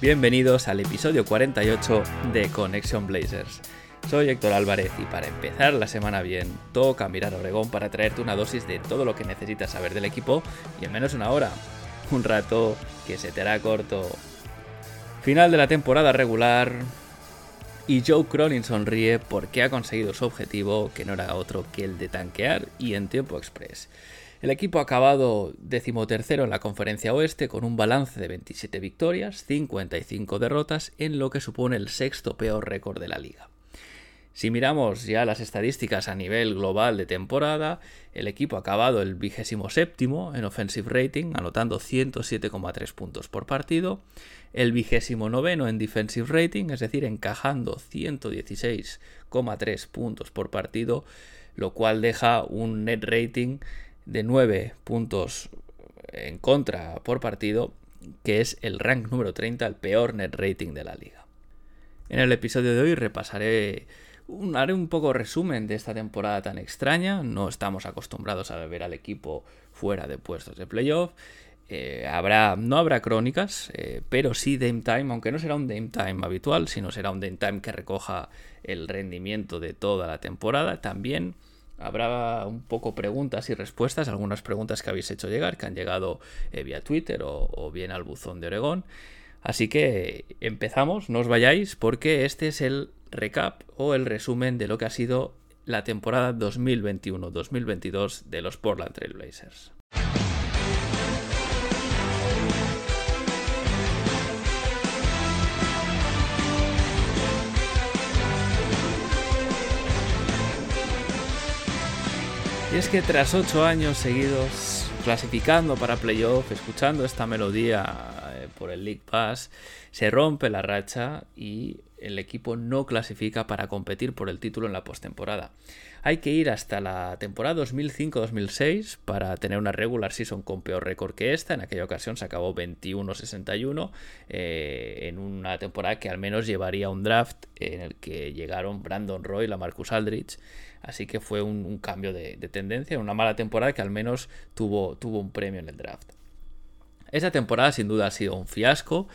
Bienvenidos al episodio 48 de Connection Blazers. Soy Héctor Álvarez y para empezar la semana bien, toca mirar Oregón para traerte una dosis de todo lo que necesitas saber del equipo y en menos una hora. Un rato que se te hará corto. Final de la temporada regular y Joe Cronin sonríe porque ha conseguido su objetivo, que no era otro que el de tanquear y en tiempo express. El equipo ha acabado decimotercero en la conferencia oeste con un balance de 27 victorias, 55 derrotas, en lo que supone el sexto peor récord de la liga. Si miramos ya las estadísticas a nivel global de temporada, el equipo ha acabado el vigésimo séptimo en offensive rating, anotando 107,3 puntos por partido, el vigésimo noveno en defensive rating, es decir, encajando 116,3 puntos por partido, lo cual deja un net rating de 9 puntos en contra por partido, que es el rank número 30, el peor net rating de la liga. En el episodio de hoy repasaré, un, haré un poco resumen de esta temporada tan extraña. No estamos acostumbrados a ver al equipo fuera de puestos de playoff. Eh, habrá, no habrá crónicas, eh, pero sí Dame Time, aunque no será un Dame Time habitual, sino será un Dame Time que recoja el rendimiento de toda la temporada. También habrá un poco preguntas y respuestas, algunas preguntas que habéis hecho llegar, que han llegado eh, vía Twitter o, o, bien al buzón de Oregón. Así que empezamos, no os vayáis, porque este es el recap o el resumen de lo que ha sido la temporada 2021-2022 de los Portland Trail Y es que tras ocho años seguidos clasificando para playoff, escuchando esta melodía eh, por el League Pass, se rompe la racha y el equipo no clasifica para competir por el título en la postemporada. Hay que ir hasta la temporada 2005-2006 para tener una regular season con peor récord que esta. En aquella ocasión se acabó 21-61 eh, en una temporada que al menos llevaría un draft en el que llegaron Brandon Roy y la Marcus Aldrich. Así que fue un, cambio de, de, tendencia, una mala temporada que al menos tuvo un premio en el draft. Esa temporada sin duda ha sido un fiasco,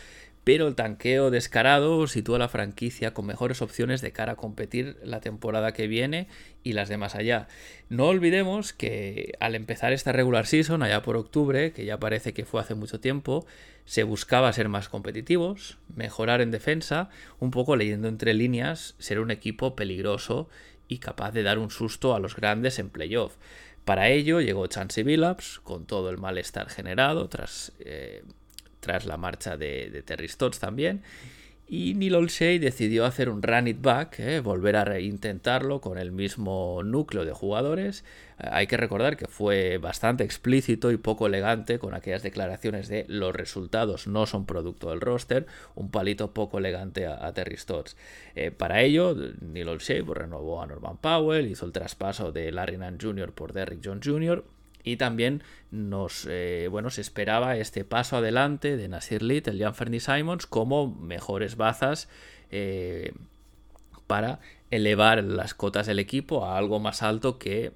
pero el tanqueo descarado sitúa a la franquicia con mejores opciones de cara a competir la temporada que viene y las de más allá. No olvidemos que al empezar esta regular season, allá por octubre, que ya parece que fue hace mucho tiempo, se buscaba ser más competitivos, mejorar en defensa, un poco leyendo entre líneas, ser un equipo peligroso y capaz de dar un susto a los grandes en playoff. Para ello llegó Chansey Billups con todo el malestar generado tras, eh, tras la marcha de, Terry Stotts también. Y Neil Olshey decidió hacer un run it back, eh, volver a intentarlo con el mismo núcleo de jugadores. Eh, hay que recordar que fue bastante explícito y poco elegante con aquellas declaraciones de los resultados no son producto del roster, un palito poco elegante a, Terry Stotts. Eh, para ello, Neil Olshey pues, renovó a Norman Powell, hizo el traspaso de Larry Nance Jr. por Derrick Jones Jr y también nos eh, bueno se esperaba este paso adelante de Nasir Little y Fernie Simons como mejores bazas eh, para elevar las cotas del equipo a algo más alto que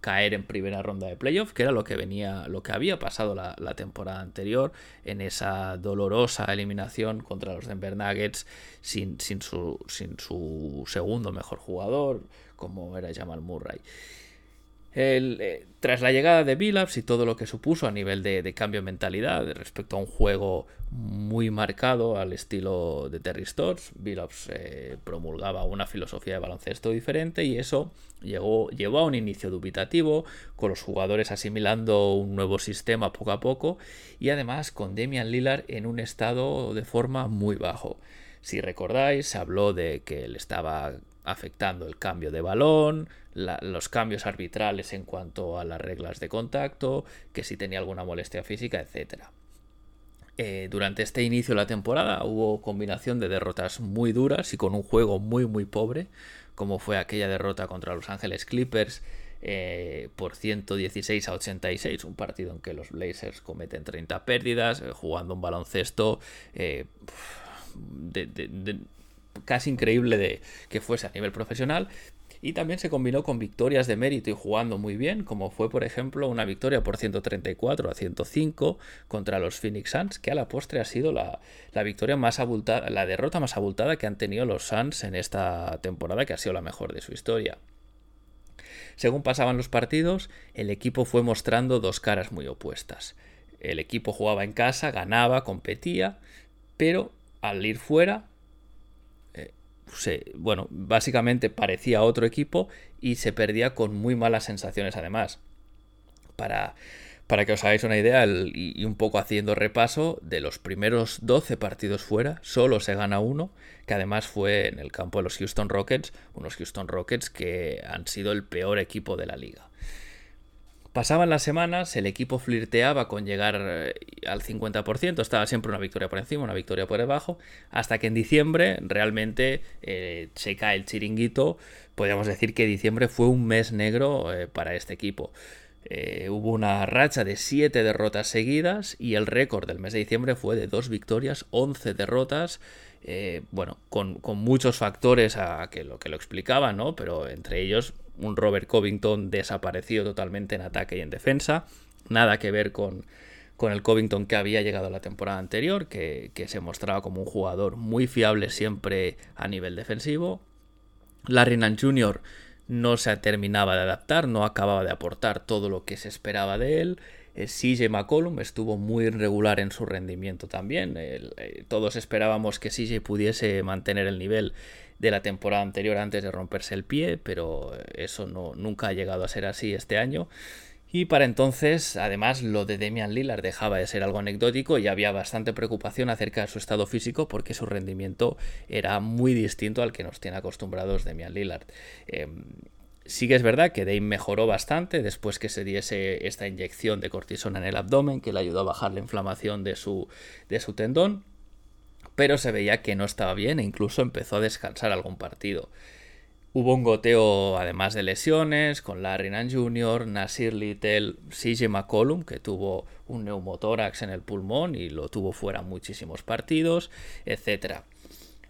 caer en primera ronda de playoff, que era lo que venía, lo que había pasado la, la, temporada anterior en esa dolorosa eliminación contra los Denver Nuggets sin, sin, su, sin su segundo mejor jugador, como era Jamal Murray. El, eh, tras la llegada de Billups y todo lo que supuso a nivel de, cambio de mentalidad respecto a un juego muy marcado al estilo de Terry Stotts, Billups eh, promulgaba una filosofía de baloncesto diferente y eso llegó, llevó a un inicio dubitativo, con los jugadores asimilando un nuevo sistema poco a poco y además con Damian Lillard en un estado de forma muy bajo. Si recordáis, se habló de que él estaba afectando el cambio de balón, los cambios arbitrales en cuanto a las reglas de contacto, que si tenía alguna molestia física, etc. Eh, durante este inicio de la temporada hubo combinación de derrotas muy duras y con un juego muy muy pobre, como fue aquella derrota contra Los Ángeles Clippers eh, por 116 a 86, un partido en que los Blazers cometen 30 pérdidas, eh, jugando un baloncesto casi increíble de que fuese a nivel profesional y también se combinó con victorias de mérito y jugando muy bien, como fue por ejemplo una victoria por 134 a 105 contra los Phoenix Suns, que a la postre ha sido la, victoria más abultada, la derrota más abultada que han tenido los Suns en esta temporada, que ha sido la mejor de su historia. Según pasaban los partidos, el equipo fue mostrando dos caras muy opuestas. El equipo jugaba en casa, ganaba, competía, pero al ir fuera bueno, básicamente parecía otro equipo y se perdía con muy malas sensaciones además. Para, para que os hagáis una idea y, un poco haciendo repaso, de los primeros 12 partidos fuera, solo se gana uno, que además fue en el campo de los Houston Rockets, unos Houston Rockets que han sido el peor equipo de la liga. Pasaban las semanas, el equipo flirteaba con llegar eh, al 50%, estaba siempre una victoria por encima, una victoria por debajo, hasta que en diciembre realmente eh, se cae el chiringuito. Podríamos decir que diciembre fue un mes negro eh, para este equipo. hubo una racha de 7 derrotas seguidas y el récord del mes de diciembre fue de 2 victorias, 11 derrotas. bueno, con, muchos factores a que lo que lo explicaban, ¿no? Pero entre ellos un Robert Covington desaparecido totalmente en ataque y en defensa. Nada que ver con, con el Covington que había llegado la temporada anterior, que, se mostraba como un jugador muy fiable siempre a nivel defensivo. Larry Nance Jr. no se terminaba de adaptar, no acababa de aportar todo lo que se esperaba de él. Eh, CJ McCollum estuvo muy irregular en su rendimiento también. Eh, todos esperábamos que CJ pudiese mantener el nivel de la temporada anterior antes de romperse el pie, pero eso no, nunca ha llegado a ser así este año. Y para entonces, además, lo de Demian Lillard dejaba de ser algo anecdótico y había bastante preocupación acerca de su estado físico porque su rendimiento era muy distinto al que nos tiene acostumbrados Demian Lillard. Em, sí que es verdad que Dame mejoró bastante después que se diese esta inyección de cortisona en el abdomen que le ayudó a bajar la inflamación de su, de su tendón pero se veía que no estaba bien e incluso empezó a descansar algún partido. Hubo un goteo además de lesiones con Larry Nance Jr., Nasir Little, CJ McCollum, que tuvo un neumotórax en el pulmón y lo tuvo fuera muchísimos partidos, etc.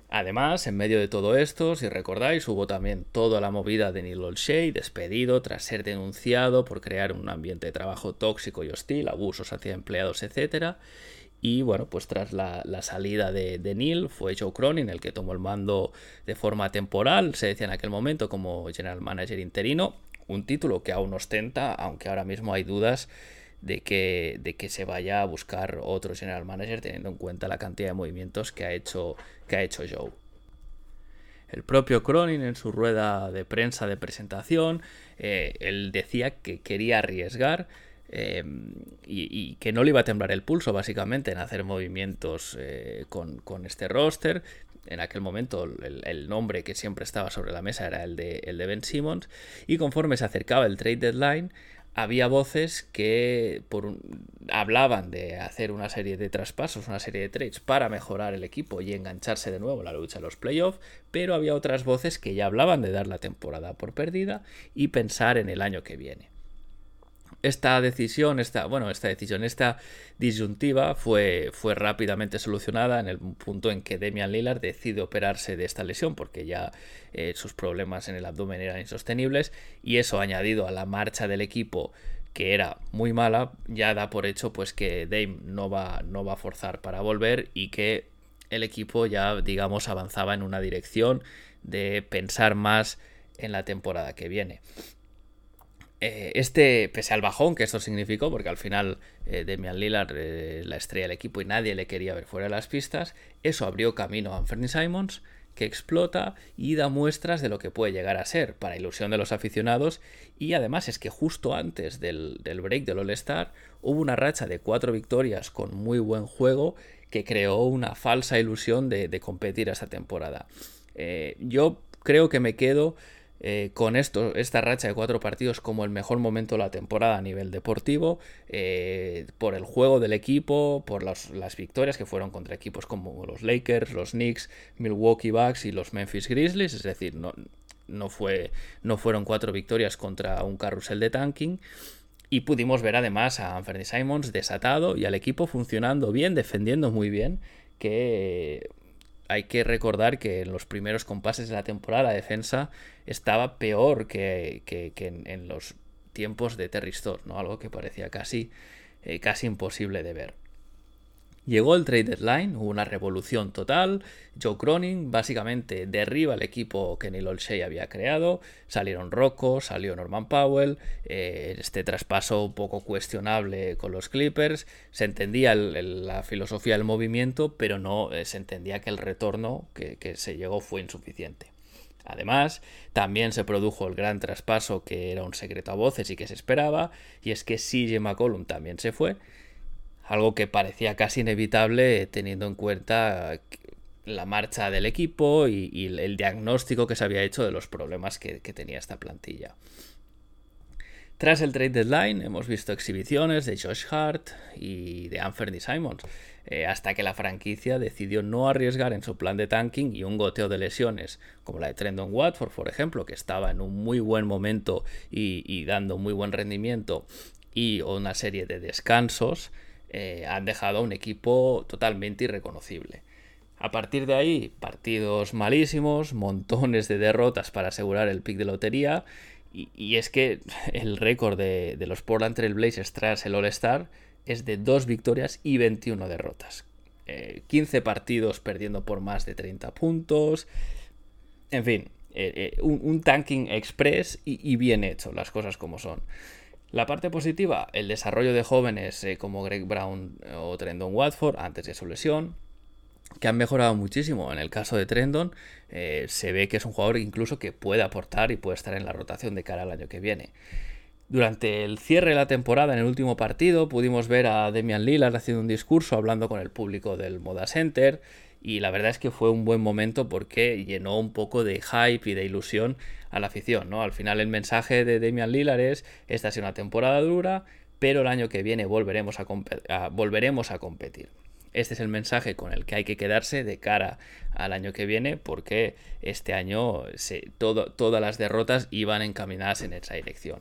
Además, en medio de todo esto, si recordáis, hubo también toda la movida de Neil Olshey, despedido tras ser denunciado por crear un ambiente de trabajo tóxico y hostil, abusos hacia empleados, etc. Y bueno, pues tras la, salida de, Neil fue Joe Cronin el que tomó el mando de forma temporal, se decía en aquel momento como general manager interino, un título que aún ostenta, aunque ahora mismo hay dudas de que, de que se vaya a buscar otro general manager teniendo en cuenta la cantidad de movimientos que ha hecho, que ha hecho Joe. El propio Cronin en su rueda de prensa de presentación, eh, él decía que quería arriesgar, Em, y, que no le iba a temblar el pulso básicamente en hacer movimientos eh, con, este roster. En aquel momento el, nombre que siempre estaba sobre la mesa era el de, el de Ben Simmons y conforme se acercaba el trade deadline había voces que hablaban de hacer una serie de traspasos, una serie de trades para mejorar el equipo y engancharse de nuevo en la lucha de los playoffs, pero había otras voces que ya hablaban de dar la temporada por perdida y pensar en el año que viene esta decisión, esta, bueno, esta decisión, esta disyuntiva fue, fue rápidamente solucionada en el punto en que Demian Lillard decide operarse de esta lesión porque ya eh, sus problemas en el abdomen eran insostenibles y eso añadido a la marcha del equipo que era muy mala, ya da por hecho pues que Dame no va, no va a forzar para volver y que el equipo ya digamos avanzaba en una dirección de pensar más en la temporada que viene. Eh, este, pese al bajón que esto significó, porque al final eh, Demian Lillard eh, la estrella del equipo y nadie le quería ver fuera de las pistas, eso abrió camino a Anthony Simons, que explota y da muestras de lo que puede llegar a ser, para ilusión de los aficionados, y además es que justo antes del, break del All-Star hubo una racha de cuatro victorias con muy buen juego que creó una falsa ilusión de, de competir esta temporada. yo creo que me quedo eh, con esto, esta racha de cuatro partidos como el mejor momento de la temporada a nivel deportivo, eh, por el juego del equipo, por las victorias que fueron contra equipos como los Lakers, los Knicks, Milwaukee Bucks y los Memphis Grizzlies, es decir, no, no, fue, no fueron cuatro victorias contra un carrusel de tanking. Y pudimos ver además a Anthony Simons desatado y al equipo funcionando bien, defendiendo muy bien, que hay que recordar que en los primeros compases de la temporada la defensa estaba peor que, en, los tiempos de Terry Store, ¿no? algo que parecía casi, eh, casi imposible de ver. Llegó el trade deadline, hubo una revolución total. Joe Cronin básicamente derriba el equipo que Neil Olshey había creado. Salieron Rocco, salió Norman Powell. Eh, este traspaso un poco cuestionable con los Clippers. Se entendía la filosofía del movimiento, pero no eh, se entendía que el retorno que, que se llegó fue insuficiente. Además, también se produjo el gran traspaso que era un secreto a voces y que se esperaba, y es que CJ McCollum también se fue algo que parecía casi inevitable teniendo en cuenta la marcha del equipo y, el diagnóstico que se había hecho de los problemas que, tenía esta plantilla. Tras el trade deadline hemos visto exhibiciones de Josh Hart y de Anthony Simons, eh, hasta que la franquicia decidió no arriesgar en su plan de tanking y un goteo de lesiones, como la de Trendon Watford, por ejemplo, que estaba en un muy buen momento y, y dando muy buen rendimiento, y una serie de descansos, eh, han dejado a un equipo totalmente irreconocible. A partir de ahí, partidos malísimos, montones de derrotas para asegurar el pick de lotería. Y, es que el récord de, los Portland Trail Blazers tras el All-Star es de 2 victorias y 21 derrotas. 15 eh, partidos perdiendo por más de 30 puntos. En fin, eh, un, tanking express y bien hecho, las cosas como son. La parte positiva, el desarrollo de jóvenes eh, como Greg Brown o Trendon Watford antes de su lesión, que han mejorado muchísimo. En el caso de Trendon, eh, se ve que es un jugador incluso que puede aportar y puede estar en la rotación de cara al año que viene. Durante el cierre de la temporada, en el último partido, pudimos ver a Demian Lillard haciendo un discurso hablando con el público del Moda Center y la verdad es que fue un buen momento porque llenó un poco de hype y de ilusión a la afición, ¿no? Al final el mensaje de Damian Lillard es, esta sido una temporada dura, pero el año que viene volveremos a, volveremos a competir. Este es el mensaje con el que hay que quedarse de cara al año que viene porque este año se, todas las derrotas iban encaminadas en esa dirección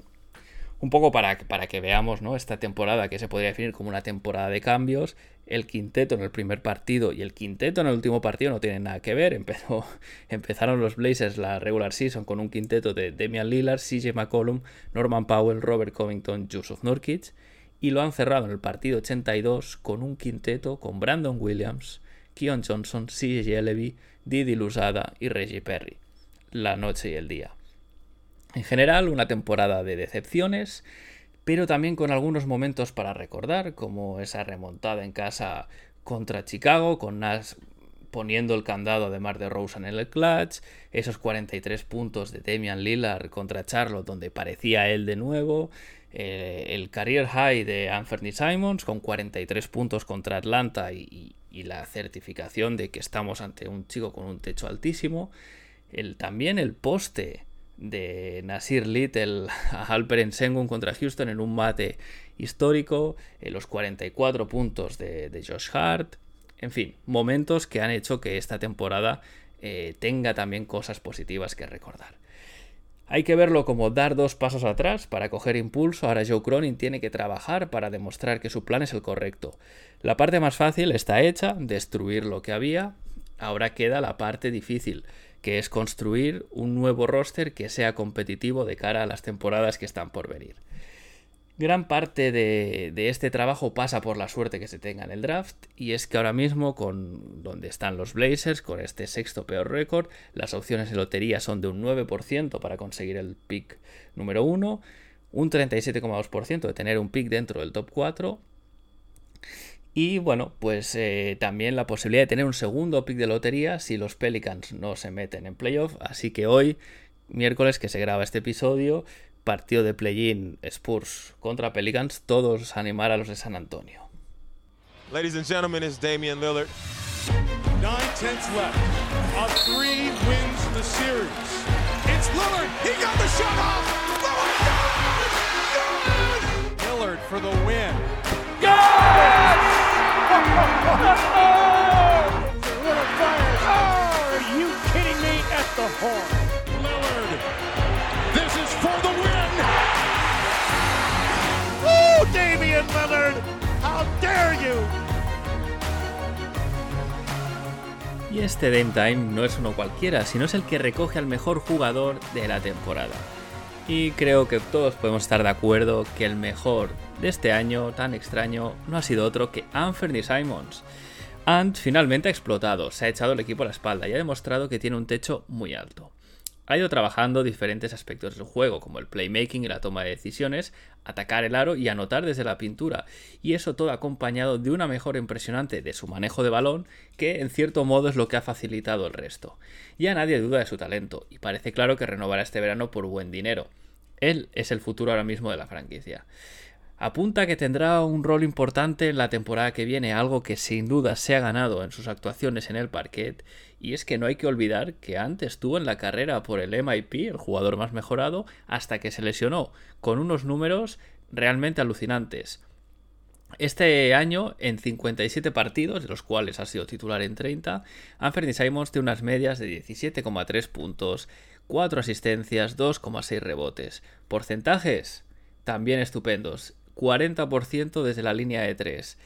un poco para, para que veamos ¿no? esta temporada que se podría definir como una temporada de cambios. El quinteto en el primer partido y el quinteto en el último partido no tienen nada que ver. Empezó, empezaron los Blazers la regular season con un quinteto de Damian Lillard, CJ McCollum, Norman Powell, Robert Covington, Joseph Nurkic. Y lo han cerrado en el partido 82 con un quinteto con Brandon Williams, Keon Johnson, CJ Levy, Didi Lusada y Reggie Perry. La noche y el día. En general, una temporada de decepciones, pero también con algunos momentos para recordar, como esa remontada en casa contra Chicago, con Nash poniendo el candado de Mar de Rosen en el clutch, esos 43 puntos de Damian Lillard contra Charlotte, donde parecía él de nuevo, eh, el career high de Anthony Simons con 43 puntos contra Atlanta y, la certificación de que estamos ante un chico con un techo altísimo, el, también el poste de Nasir Little a Alperen Sengun contra Houston en un mate histórico, en los 44 puntos de, Josh Hart, en fin, momentos que han hecho que esta temporada eh, tenga también cosas positivas que recordar. Hay que verlo como dar dos pasos atrás para coger impulso. Ahora Joe Cronin tiene que trabajar para demostrar que su plan es el correcto. La parte más fácil está hecha, destruir lo que había. Ahora queda la parte difícil, que es construir un nuevo roster que sea competitivo de cara a las temporadas que están por venir. Gran parte de, este trabajo pasa por la suerte que se tenga en el draft y es que ahora mismo con donde están los Blazers, con este sexto peor récord, las opciones de lotería son de un 9% para conseguir el pick número 1, un 37,2% de tener un pick dentro del top 4 y bueno, pues eh, también la posibilidad de tener un segundo pick de lotería si los Pelicans no se meten en playoff. Así que hoy, miércoles que se graba este episodio, partido de play-in Spurs contra Pelicans, todos animar a los de San Antonio. Ladies and gentlemen, it's Damian Lillard. Nine tenths left. A three wins the series. It's Lillard. He got the shot off. Lillard! Lillard for the win. Little Y este Dame Time no es uno cualquiera, sino es el que recoge al mejor jugador de la temporada. Y creo que todos podemos estar de acuerdo que el mejor de este año tan extraño no ha sido otro que Anthony Simons. Ant finalmente ha explotado, se ha echado el equipo a la espalda y ha demostrado que tiene un techo muy alto. Ha ido trabajando diferentes aspectos del juego, como el playmaking y la toma de decisiones, atacar el aro y anotar desde la pintura, y eso todo acompañado de una mejora impresionante de su manejo de balón, que en cierto modo es lo que ha facilitado el resto. Ya nadie duda de su talento, y parece claro que renovará este verano por buen dinero. Él es el futuro ahora mismo de la franquicia. Apunta que tendrá un rol importante en la temporada que viene, algo que sin duda se ha ganado en sus actuaciones en el parquet, y es que no hay que olvidar que antes estuvo en la carrera por el MIP, el jugador más mejorado, hasta que se lesionó, con unos números realmente alucinantes. Este año, en 57 partidos, de los cuales ha sido titular en 30, Anthony Simons tiene unas medias de 17,3 puntos, 4 asistencias, 2,6 rebotes. Porcentajes también estupendos. 40% desde la línea de 3.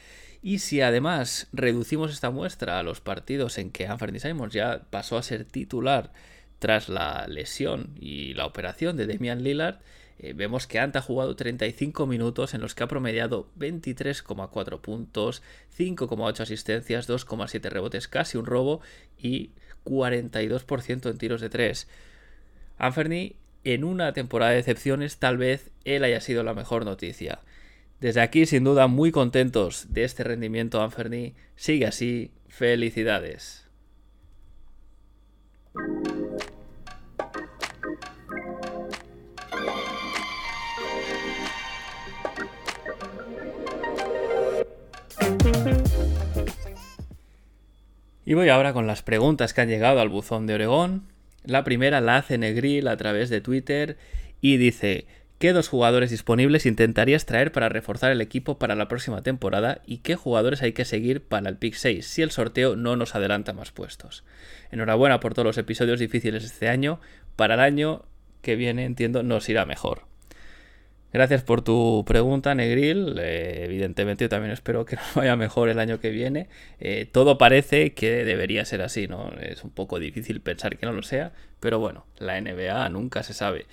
Y si además reducimos esta muestra a los partidos en que Anthony Simons ya pasó a ser titular tras la lesión y la operación de Damian Lillard, eh, vemos que Ant ha jugado 35 minutos en los que ha promediado 23,4 puntos, 5,8 asistencias, 2,7 rebotes, casi un robo y 42% en tiros de 3. Anthony, en una temporada de excepciones, tal vez él haya sido la mejor noticia. Desde aquí, sin duda, muy contentos de este rendimiento, Anthony. Sigue así. Felicidades. Y voy ahora con las preguntas que han llegado al buzón de Oregón. La primera la hace Negril a través de Twitter y dice: ¿Qué dos jugadores disponibles intentarías traer para reforzar el equipo para la próxima temporada y qué jugadores hay que seguir para el pick 6 si el sorteo no nos adelanta más puestos? Enhorabuena por todos los episodios difíciles este año. Para el año que viene, entiendo, nos irá mejor. Gracias por tu pregunta, Negril. Eh, evidentemente, yo también espero que nos vaya mejor el año que viene. Eh, todo parece que debería ser así, ¿no? Es un poco difícil pensar que no lo sea, pero bueno, la NBA nunca se sabe.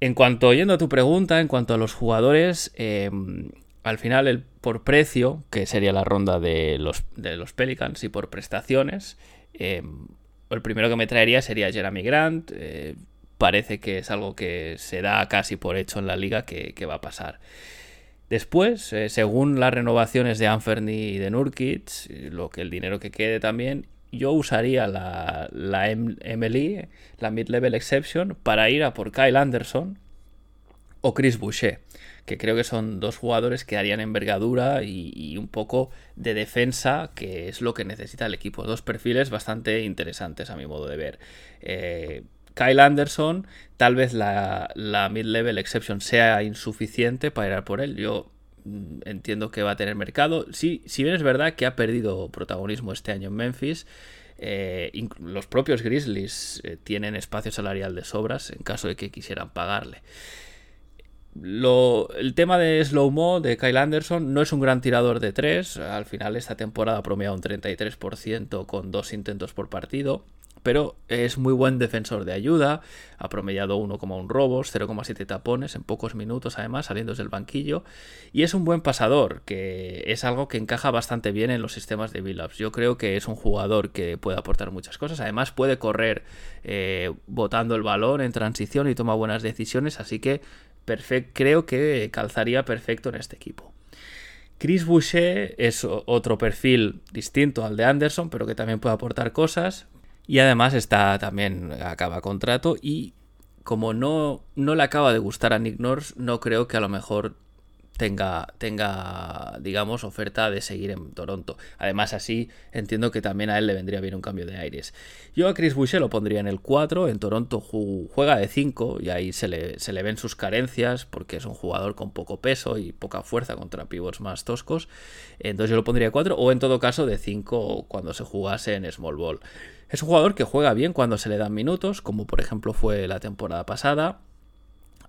En cuanto, oyendo a tu pregunta, en cuanto a los jugadores, eh, al final, el, por precio, que sería la ronda de los, de los Pelicans, y por prestaciones, eh, el primero que me traería sería Jeremy Grant. Eh, parece que es algo que se da casi por hecho en la liga que, que va a pasar. Después, eh, según las renovaciones de Anferny y de Nurkic, lo que el dinero que quede también, yo usaría la, la MLE, la Mid-Level Exception, para ir a por Kyle Anderson o Chris Boucher, que creo que son dos jugadores que harían envergadura y, un poco de defensa, que es lo que necesita el equipo. Dos perfiles bastante interesantes a mi modo de ver. Eh, Kyle Anderson, tal vez la, la Mid-Level Exception sea insuficiente para ir a por él. Yo entiendo que va a tener mercado. Sí, si bien es verdad que ha perdido protagonismo este año en Memphis, eh, los propios Grizzlies eh, tienen espacio salarial de sobras en caso de que quisieran pagarle. Lo, el tema de slow mo de Kyle Anderson no es un gran tirador de 3. Al final, esta temporada ha promediado un 33% con dos intentos por partido pero es muy buen defensor de ayuda, ha promediado 1,1 robos, 0,7 tapones en pocos minutos además saliendo del banquillo y es un buen pasador, que es algo que encaja bastante bien en los sistemas de build-ups. Yo creo que es un jugador que puede aportar muchas cosas, además puede correr eh, botando el balón en transición y toma buenas decisiones, así que creo que calzaría perfecto en este equipo. Chris Boucher es otro perfil distinto al de Anderson, pero que también puede aportar cosas. Y además está también acaba contrato y como no, no le acaba de gustar a Nick Nurse, no creo que a lo mejor tenga, tenga, digamos, oferta de seguir en Toronto. Además, así entiendo que también a él le vendría bien un cambio de aires. Yo a Chris Boucher lo pondría en el 4, en Toronto juega de 5 y ahí se le, se le ven sus carencias porque es un jugador con poco peso y poca fuerza contra pivots más toscos. Entonces yo lo pondría 4 o en todo caso de 5 cuando se jugase en Small Ball. Es un jugador que juega bien cuando se le dan minutos, como por ejemplo fue la temporada pasada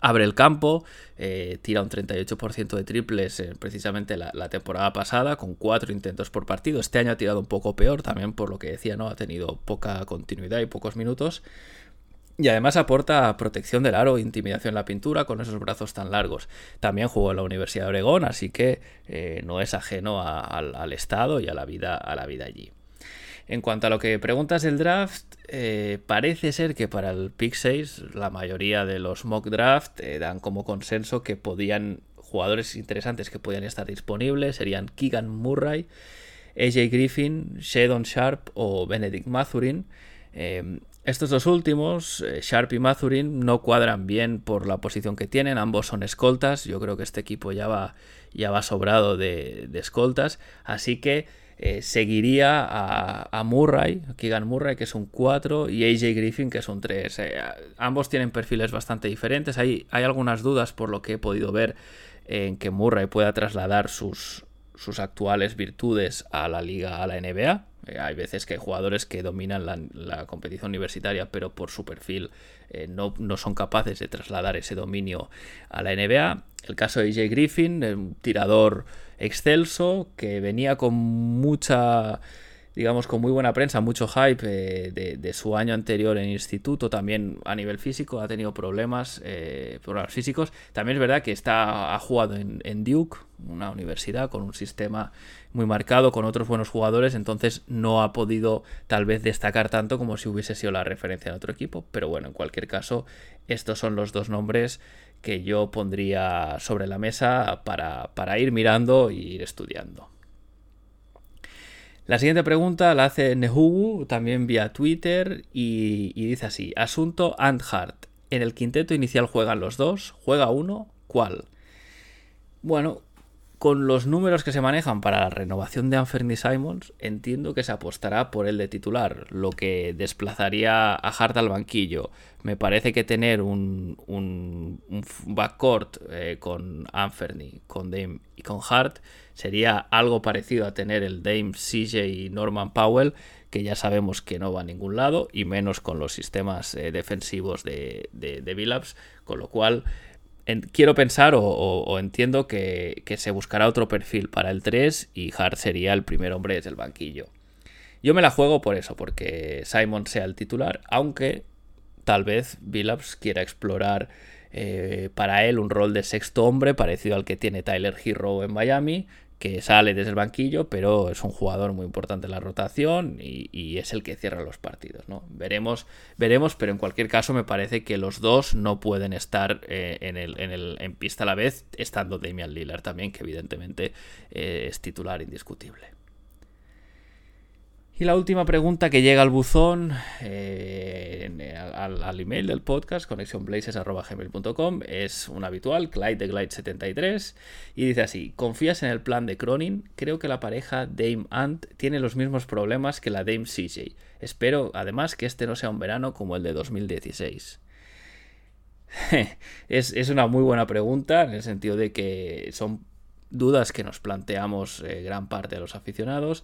abre el campo, eh, tira un 38% de triples eh, precisamente la, temporada pasada, con cuatro intentos por partido. Este año ha tirado un poco peor, también por lo que decía, ¿no? Ha tenido poca continuidad y pocos minutos. Y además aporta protección del aro, intimidación en la pintura con esos brazos tan largos. También jugó en la Universidad de Oregón, así que eh, no es ajeno al, estado y a la vida, a la vida allí. En cuanto a lo que preguntas del draft, eh, parece ser que para el pick 6 la mayoría de los mock draft eh, dan como consenso que podían jugadores interesantes que podían estar disponibles serían Keegan Murray, AJ Griffin, Shadon Sharp o Benedict Mathurin. Em, estos dos últimos, eh, Sharp y Mathurin, no cuadran bien por la posición que tienen, ambos son escoltas, yo creo que este equipo ya va, ya va sobrado de, de escoltas, así que eh, seguiría a, Murray, Keegan Murray, que es un 4, y AJ Griffin, que es un 3. Eh, ambos tienen perfiles bastante diferentes. Hay, hay algunas dudas por lo que he podido ver en que Murray pueda trasladar sus, sus actuales virtudes a la liga, a la NBA. Eh, hay veces que hay jugadores que dominan la, competición universitaria, pero por su perfil no, no, son capaces de trasladar ese dominio a la NBA. El caso de AJ Griffin, un tirador excelso, que venía con mucha, digamos, con muy buena prensa, mucho hype eh, de, su año anterior en instituto, también a nivel físico, ha tenido problemas, eh, problemas físicos. También es verdad que está, ha jugado en, en, Duke, una universidad con un sistema muy marcado, con otros buenos jugadores, entonces no ha podido tal vez destacar tanto como si hubiese sido la referencia en otro equipo, pero bueno, en cualquier caso, estos son los dos nombres que yo pondría sobre la mesa para, ir mirando y ir estudiando. La siguiente pregunta la hace Nehugu, también vía Twitter, y, dice así: Asunto and Hart. En el quinteto inicial juegan los dos, juega uno, ¿cuál? Bueno, con los números que se manejan para la renovación de Anthony Simons, entiendo que se apostará por el de titular, lo que desplazaría a Hart al banquillo. Me parece que tener un, un, backcourt eh, con Anthony, con Dame y con Hart sería algo parecido a tener el Dame, CJ y Norman Powell, que ya sabemos que no va a ningún lado, y menos con los sistemas eh, defensivos de, de, de Billups, con lo cual quiero pensar o, entiendo que, se buscará otro perfil para el 3 y Hart sería el primer hombre desde el banquillo. Yo me la juego por eso, porque Simon sea el titular, aunque tal vez Billups quiera explorar eh, para él un rol de sexto hombre parecido al que tiene Tyler Hero en Miami, que sale desde el banquillo, pero es un jugador muy importante en la rotación y, es el que cierra los partidos. ¿no? Veremos, veremos, pero en cualquier caso me parece que los dos no pueden estar eh, en, el, en, el, en, pista a la vez, estando Damian Lillard también, que evidentemente eh, es titular indiscutible. Y la última pregunta que llega al buzón, eh, al, email del podcast, connectionblazes.gmail.com, es un habitual, Clyde de Glide73, y dice así, ¿confías en el plan de Cronin? Creo que la pareja Dame Ant tiene los mismos problemas que la Dame CJ. Espero, además, que este no sea un verano como el de 2016. es, es, una muy buena pregunta, en el sentido de que son dudas que nos planteamos eh, gran parte de los aficionados.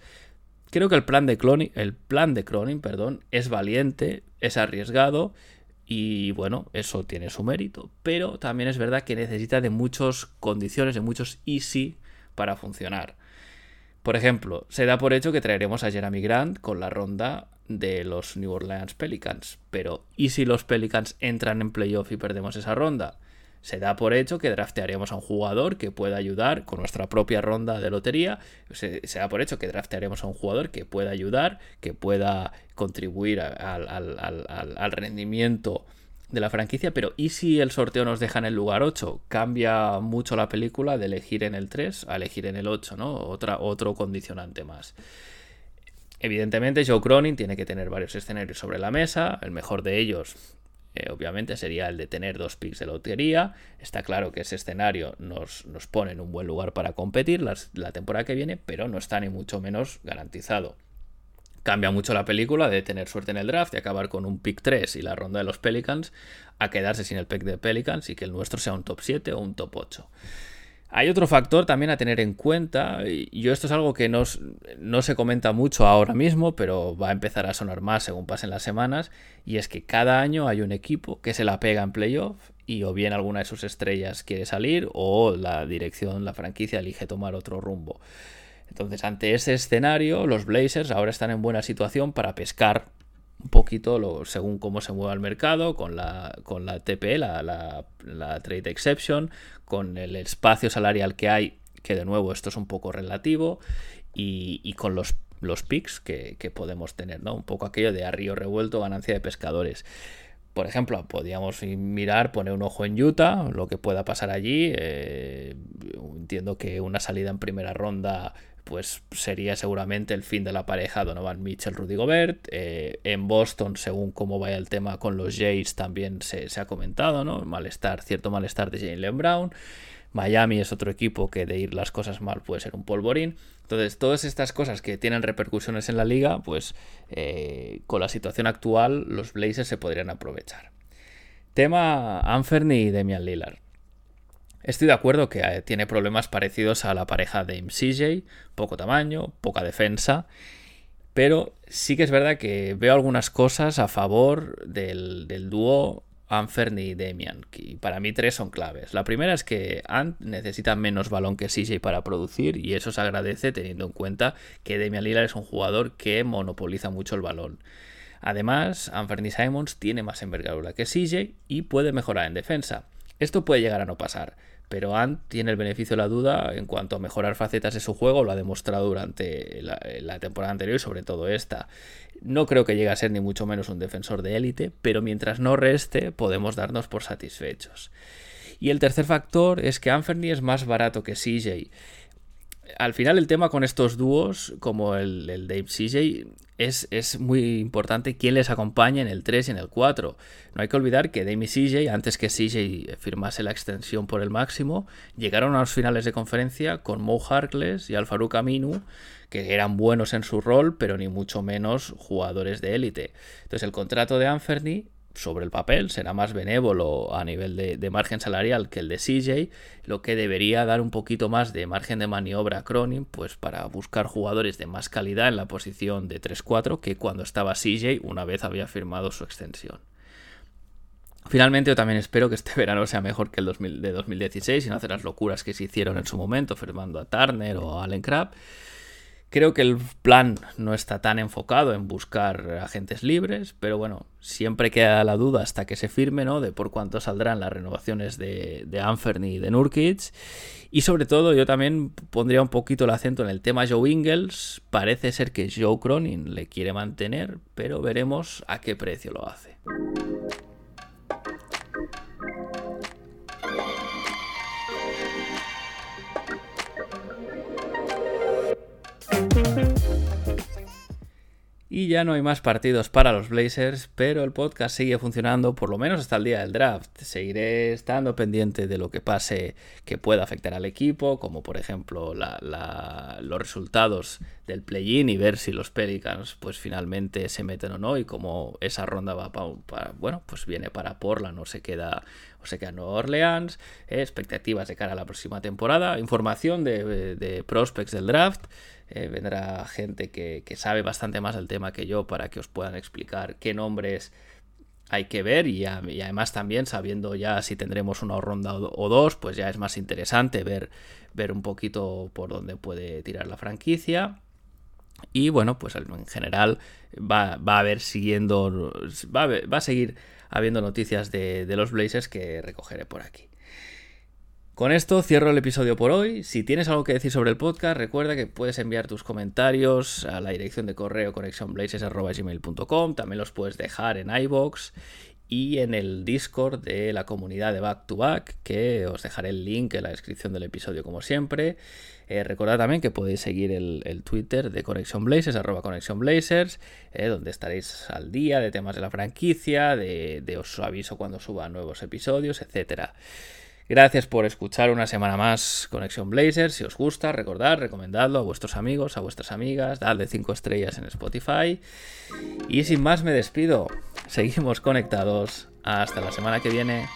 Creo que el plan de Cronin, el plan de Cronin, perdón, es valiente, es arriesgado y bueno, eso tiene su mérito, pero también es verdad que necesita de muchas condiciones, de muchos easy para funcionar. Por ejemplo, se da por hecho que traeremos a Jeremy Grant con la ronda de los New Orleans Pelicans, pero ¿y si los Pelicans entran en playoff y perdemos esa ronda? Se da por hecho que draftearemos a un jugador que pueda ayudar con nuestra propia ronda de lotería. Se, da por hecho que draftearemos a un jugador que pueda ayudar, que pueda contribuir al, rendimiento de la franquicia. Pero ¿y si el sorteo nos deja en el lugar 8? Cambia mucho la película de elegir en el 3 a elegir en el 8, ¿no? Otra, otro condicionante más. Evidentemente, Joe Cronin tiene que tener varios escenarios sobre la mesa. El mejor de ellos eh, obviamente sería el de tener dos picks de lotería. Está claro que ese escenario nos, nos pone en un buen lugar para competir la temporada que viene, pero no está ni mucho menos garantizado. Cambia mucho la película de tener suerte en el draft y acabar con un pick 3 y la ronda de los Pelicans a quedarse sin el pick de Pelicans y que el nuestro sea un top 7 o un top 8. Hay otro factor también a tener en cuenta, y yo esto es algo que no, no, se comenta mucho ahora mismo, pero va a empezar a sonar más según pasen las semanas, y es que cada año hay un equipo que se la pega en playoff y o bien alguna de sus estrellas quiere salir o la dirección, la franquicia elige tomar otro rumbo. Entonces, ante ese escenario, los Blazers ahora están en buena situación para pescar un poquito según cómo se mueva el mercado, con la, con la TP, la, la, Trade Exception, con el espacio salarial que hay, que de nuevo esto es un poco relativo, y, con los, los picks que, podemos tener, ¿no? Un poco aquello de a revuelto, ganancia de pescadores. Por ejemplo, podríamos mirar, poner un ojo en Utah, lo que pueda pasar allí. Eh, entiendo que una salida en primera ronda pues sería seguramente el fin de la pareja Donovan Mitchell, Rudy Gobert. Eh, en Boston, según cómo vaya el tema con los Jays, también se, ha comentado, ¿no? Malestar, cierto malestar de Jalen Brown. Miami es otro equipo que de ir las cosas mal puede ser un polvorín. Entonces, todas estas cosas que tienen repercusiones en la liga, pues eh, con la situación actual, los Blazers se podrían aprovechar. Tema Anferny y Demian Lillard. Estoy de acuerdo que eh, tiene problemas parecidos a la pareja de CJ, poco tamaño, poca defensa, pero sí que es verdad que veo algunas cosas a favor del, dúo Anferny y Demian, y para mí tres son claves. La primera es que Ant necesita menos balón que CJ para producir y eso se agradece teniendo en cuenta que Demian Lillard es un jugador que monopoliza mucho el balón. Además, Anferny Simons tiene más envergadura que CJ y puede mejorar en defensa. Esto puede llegar a no pasar, pero Ant tiene el beneficio de la duda en cuanto a mejorar facetas de su juego, lo ha demostrado durante la, temporada anterior y sobre todo esta. No creo que llegue a ser ni mucho menos un defensor de élite, pero mientras no reste podemos darnos por satisfechos. Y el tercer factor es que Anferny es más barato que CJ al final el tema con estos dúos, como el, el Dave CJ, es, es, muy importante quién les acompaña en el 3 y en el 4. No hay que olvidar que Dame y CJ, antes que CJ firmase la extensión por el máximo, llegaron a los finales de conferencia con Mo Harkless y Alfaru Aminu, que eran buenos en su rol, pero ni mucho menos jugadores de élite. Entonces el contrato de Anferny sobre el papel será más benévolo a nivel de, margen salarial que el de CJ, lo que debería dar un poquito más de margen de maniobra a Cronin, pues para buscar jugadores de más calidad en la posición de 3-4 que cuando estaba CJ una vez había firmado su extensión. Finalmente, yo también espero que este verano sea mejor que el de 2016 y no hacer las locuras que se hicieron en su momento, firmando a Turner o a Allen Crabbe. Creo que el plan no está tan enfocado en buscar agentes libres, pero bueno, siempre queda la duda hasta que se firme, ¿no? De por cuánto saldrán las renovaciones de, de y de Nurkic. Y sobre todo, yo también pondría un poquito el acento en el tema Joe Ingles. Parece ser que Joe Cronin le quiere mantener, pero veremos a qué precio lo hace. Y ya no hay más partidos para los Blazers, pero el podcast sigue funcionando por lo menos hasta el día del draft. Seguiré estando pendiente de lo que pase que pueda afectar al equipo, como por ejemplo los resultados del play-in y ver si los Pelicans pues finalmente se meten o no y cómo esa ronda va para, bueno, pues viene para Portland o se queda o se queda Nueva Orleans, expectativas de cara a la próxima temporada, información de prospects del draft. Eh, vendrá gente que, sabe bastante más del tema que yo para que os puedan explicar qué nombres hay que ver y, además también sabiendo ya si tendremos una ronda o, dos, pues ya es más interesante ver, ver un poquito por dónde puede tirar la franquicia. Y bueno, pues en general va, a haber siguiendo, va a, seguir habiendo noticias de los Blazers que recogeré por aquí. Con esto cierro el episodio por hoy. Si tienes algo que decir sobre el podcast, recuerda que puedes enviar tus comentarios a la dirección de correo conexionblazers.gmail.com. También los puedes dejar en iBox. y en el Discord de la comunidad de Back to Back, que os dejaré el link en la descripción del episodio como siempre. Eh, recordad también que podéis seguir el, Twitter de Conexión eh, donde estaréis al día de temas de la franquicia, de, de os aviso cuando suba nuevos episodios, etcétera. Gracias por escuchar una semana más Conexión Blazers. Si os gusta, recordad, recomendadlo a vuestros amigos, a vuestras amigas, dadle 5 estrellas en Spotify. Y sin más me despido. Seguimos conectados. Hasta la semana que viene.